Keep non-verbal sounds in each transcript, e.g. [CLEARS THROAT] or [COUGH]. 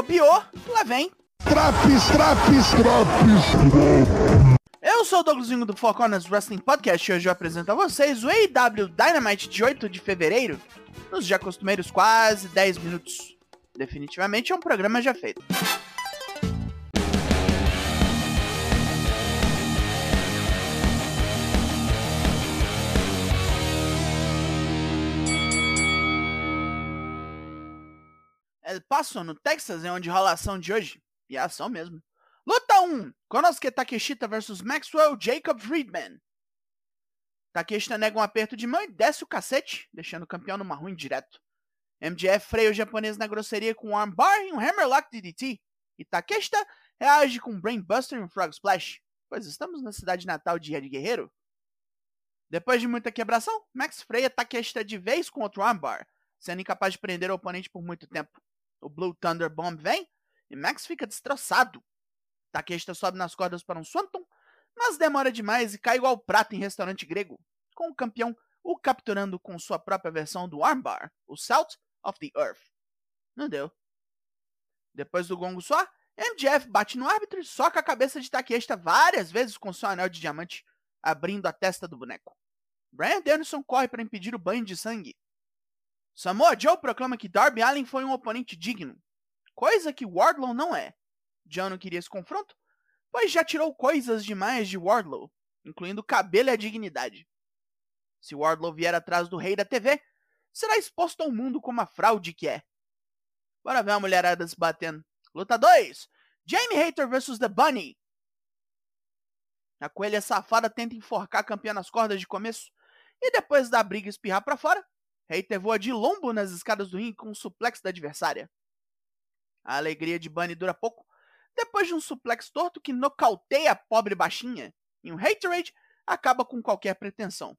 bobeou, lá vem. Traps, traps, traps. Eu sou o Douglasinho do Four Corners Wrestling Podcast e hoje eu apresento a vocês o AW Dynamite de 8 de fevereiro, nos já costumeiros quase 10 minutos. Definitivamente é um programa já feito. El Paso, no Texas, é onde rola a ação de hoje. E é a ação mesmo. Luta 1: Konosuke Takeshita vs Maxwell Jacob Friedman. Takeshita nega um aperto de mão e desce o cacete, deixando o campeão numa ruim direto. MJF freia o japonês na grosseria com um armbar e um hammerlock DDT. E Takeshita reage com um brainbuster e um frog splash, pois estamos na cidade natal de Ed Guerreiro. Depois de muita quebração, Max freia Takeshita de vez com outro armbar, sendo incapaz de prender o oponente por muito tempo. O Blue Thunder Bomb vem e Max fica destroçado. Takeshita sobe nas cordas para um Swanton, mas demora demais e cai igual prato em restaurante grego, com o campeão o capturando com sua própria versão do armbar, o Salt of the Earth. Não deu. Depois do gongo soar, MJF bate no árbitro e soca a cabeça de Takeshita várias vezes com seu anel de diamante, abrindo a testa do boneco. Brian Danielson corre para impedir o banho de sangue. Samoa Joe proclama que Darby Allin foi um oponente digno, coisa que Wardlow não é. John não queria esse confronto, pois já tirou coisas demais de Wardlow, incluindo cabelo e a dignidade. Se Wardlow vier atrás do rei da TV, será exposto ao mundo como a fraude que é. Bora ver uma mulherada se batendo. Luta 2: Jamie Hater vs The Bunny. A coelha safada tenta enforcar a campeã nas cordas de começo e depois da briga espirrar para fora, Hater voa de lombo nas escadas do ringue com um suplex da adversária. A alegria de Bunny dura pouco, depois de um suplex torto que nocauteia a pobre baixinha, e um Haterade acaba com qualquer pretensão.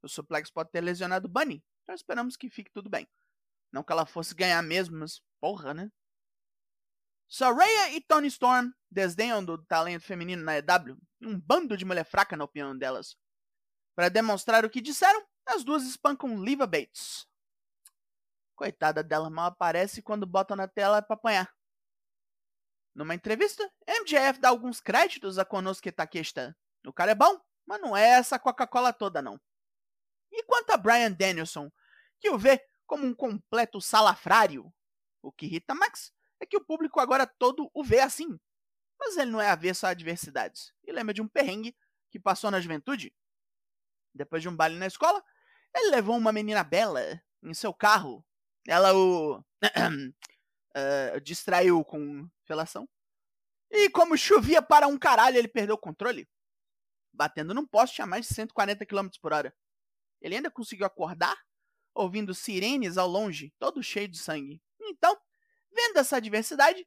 O suplex pode ter lesionado Bunny, então esperamos que fique tudo bem. Não que ela fosse ganhar mesmo, mas porra, né? Soraya e Tony Storm desdenham do talento feminino na EW, um bando de mulher fraca na opinião delas. Para demonstrar o que disseram, as duas espancam Liva Bates. Coitada dela, mal aparece quando botam na tela para apanhar. Numa entrevista, MJF dá alguns créditos a Konosuke Takeshita. O cara é bom, mas não é essa Coca-Cola toda não. E quanto a Brian Danielson, que o vê como um completo salafrário, o que irrita Max é que o público agora todo o vê assim. Mas ele não é avesso a adversidades e lembra de um perrengue que passou na juventude. Depois de um baile na escola, ele levou uma menina bela em seu carro. Ela o uh, [CLEARS THROAT] distraiu com felação. E como chovia para um caralho, ele perdeu o controle, batendo num poste a mais de 140 km por hora. Ele ainda conseguiu acordar, ouvindo sirenes ao longe, todo cheio de sangue. Então, vendo essa adversidade,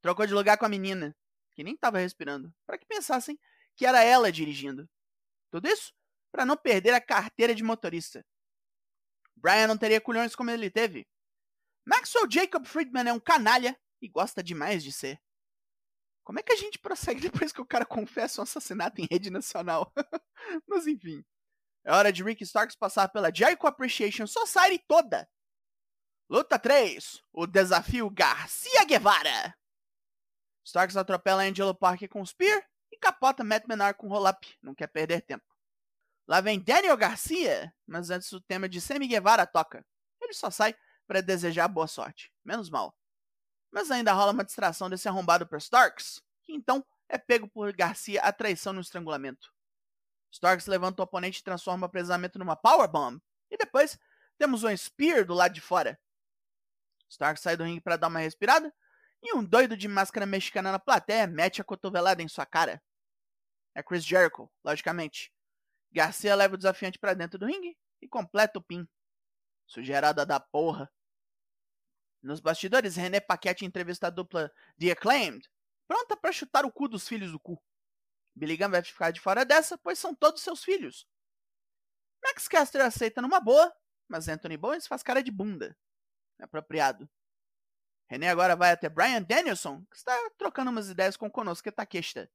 trocou de lugar com a menina, que nem estava respirando, para que pensassem que era ela dirigindo. Tudo isso para não perder a carteira de motorista. Brian não teria culhões como ele teve. Maxwell Jacob Friedman é um canalha e gosta demais de ser. Como é que a gente prossegue [LAUGHS] depois que o cara confessa um assassinato em rede nacional? [LAUGHS] Mas enfim. É hora de Rick Starks passar pela Jericho Appreciation Society toda. Luta 3. O desafio Garcia Guevara. Starks atropela Angelo Parker com o Spear e capota Matt Menard com roll-up. Não quer perder tempo. Lá vem Daniel Garcia, mas antes o tema de Sammy Guevara toca. Ele só sai para desejar boa sorte. Menos mal. Mas ainda rola uma distração desse arrombado para Starks, que então é pego por Garcia a traição no estrangulamento. Starks levanta o oponente e transforma o apresamento numa powerbomb. E depois temos um Spear do lado de fora. Starks sai do ringue para dar uma respirada. E um doido de máscara mexicana na plateia mete a cotovelada em sua cara. É Chris Jericho, logicamente. Garcia leva o desafiante para dentro do ringue e completa o pin. Sugerada da porra. Nos bastidores, René Paquette entrevista a dupla The Acclaimed, pronta para chutar o cu dos filhos do cu. Billy Gunn vai ficar de fora dessa, pois são todos seus filhos. Max Caster aceita numa boa, mas Anthony Bowens faz cara de bunda. Apropriado. René agora vai até Brian Danielson, que está trocando umas ideias com Konosuke Takeshita.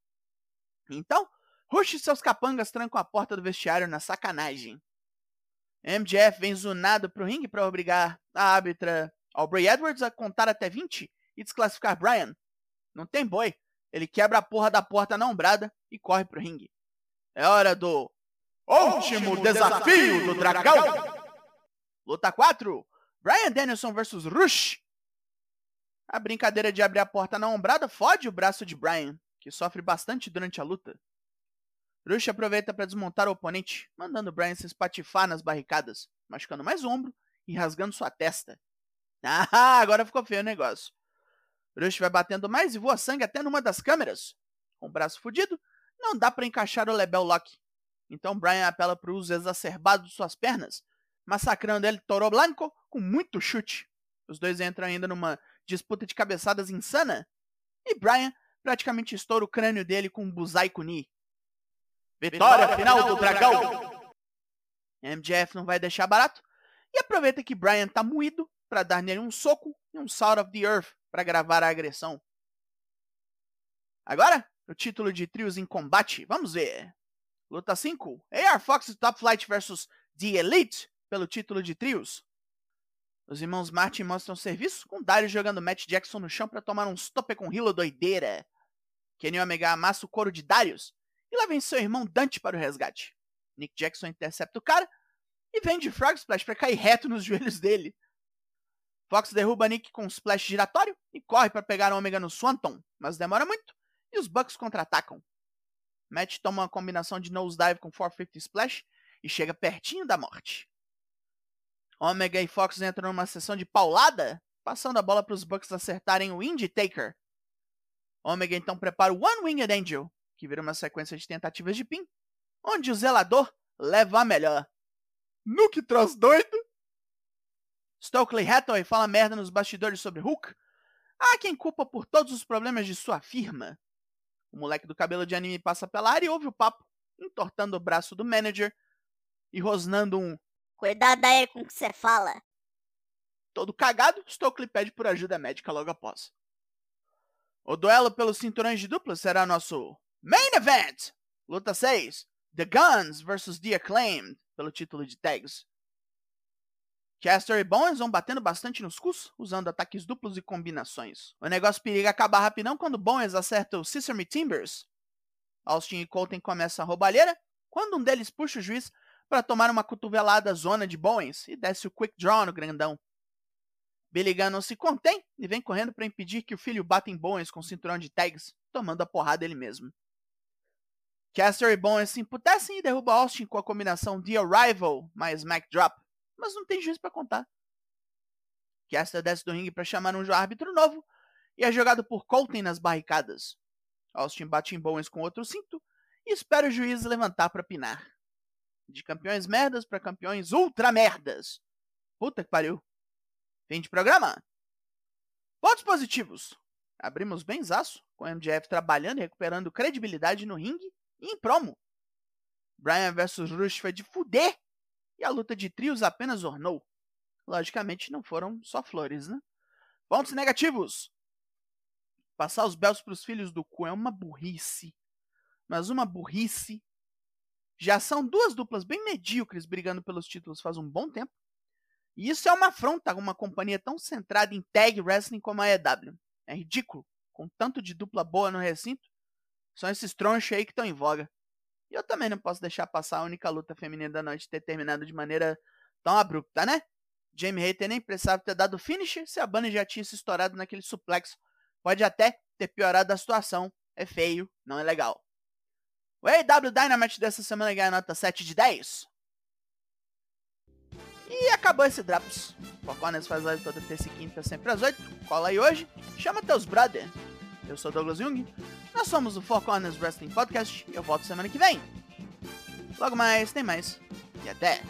Então, Rush e seus capangas trancam a porta do vestiário na sacanagem. MJF vem zunado pro ringue para obrigar a árbitra Aubrey Edwards a contar até 20 e desclassificar Bryan. Não tem boi. Ele quebra a porra da porta na ombrada e corre pro ringue. É hora do último desafio do dragão. Luta 4. Brian Danielson versus Rush. A brincadeira de abrir a porta na ombrada fode o braço de Brian, que sofre bastante durante a luta. Rush aproveita para desmontar o oponente, mandando Brian se espatifar nas barricadas, machucando mais ombro e rasgando sua testa. [LAUGHS] Ah, agora ficou feio o negócio. Rush vai batendo mais e voa sangue até numa das câmeras. Com o braço fudido, não dá para encaixar o Lebel Lock. Então Brian apela para o uso exacerbado de suas pernas, massacrando ele Toro Blanco com muito chute. Os dois entram ainda numa disputa de cabeçadas insana, e Brian praticamente estoura o crânio dele com um Buzai Kuni. Vitória final do dragão! MJF não vai deixar barato e aproveita que Brian tá moído para dar nele um soco e um Salt of the Earth para gravar a agressão. Agora, o título de trios em combate, vamos ver. Luta 5, AR Fox Top Flight vs The Elite pelo título de trios. Os irmãos Martin mostram serviço, com Dario jogando Matt Jackson no chão para tomar um stopper com Hilo doideira. Kenny Omega amassa o couro de Darius e lá vem seu irmão Dante para o resgate. Nick Jackson intercepta o cara e vem de Frog Splash para cair reto nos [LAUGHS] joelhos dele. Fox derruba Nick com um splash giratório e corre para pegar o Omega no Swanton, mas demora muito e os Bucks contra-atacam. Matt toma uma combinação de nosedive com 450 splash e chega pertinho da morte. Omega e Fox entram numa sessão de paulada, passando a bola para os Bucks acertarem o Indie Taker. Omega então prepara o One Winged Angel, que vira uma sequência de tentativas de pin, onde o zelador leva a melhor. No que traz doido? Stokely Hathaway fala merda nos bastidores sobre Hulk. Há quem culpa por todos os problemas de sua firma. O moleque do cabelo de anime passa pela área e ouve o papo, entortando o braço do manager e rosnando um Cuidado aí com o que você fala. Todo cagado, Stokely pede por ajuda médica logo após. O duelo pelos cinturões de dupla será nosso Main Event! Luta 6. The Guns vs The Acclaimed, pelo título de tags. Caster e Bowens vão batendo bastante nos cus, usando ataques duplos e combinações. O negócio periga acabar rapidão quando Bowens acerta o Sesame Timbers. Austin e Colton começam a roubalheira, quando um deles puxa o juiz para tomar uma cotovelada zona de Bowens e desce o quick draw no grandão. Billy Gunn não se contém e vem correndo para impedir que o filho bata em Bowens com o cinturão de tags, tomando a porrada ele mesmo. Caster e Bowens se emputecem e derruba Austin com a combinação The Arrival mais Mac Drop, mas não tem juiz para contar. Caster desce do ringue para chamar um árbitro novo e é jogado por Colton nas barricadas. Austin bate em Bowens com outro cinto e espera o juiz levantar para pinar. De campeões merdas para campeões ultra merdas. Puta que pariu. Fim de programa. Pontos positivos. Abrimos bem zaço, com o MJF trabalhando e recuperando credibilidade no ringue em promo. Brian vs Rush foi de fuder e a luta de trios apenas ornou. Logicamente não foram só flores, né? Pontos negativos. Passar os belos para os filhos do cu é uma burrice. Mas uma burrice já são duas duplas bem medíocres brigando pelos títulos faz um bom tempo. E isso é uma afronta a uma companhia tão centrada em tag wrestling como a EW. É ridículo. Com tanto de dupla boa no recinto, são esses tronchos aí que estão em voga. E eu também não posso deixar passar a única luta feminina da noite ter terminado de maneira tão abrupta, né? Jamie Hayter nem precisava ter dado finish se a Bunny já tinha se estourado naquele suplex. Pode até ter piorado a situação. É feio, não é legal. O AEW Dynamite dessa semana ganha nota 7 de 10. E acabou esse Drops. Focones faz live toda terça e quinta, sempre às 8. Cola aí hoje, chama teus brother. Eu sou Douglas Jung, nós somos o Four Corners Wrestling Podcast eu volto semana que vem. Logo mais, tem mais. E até!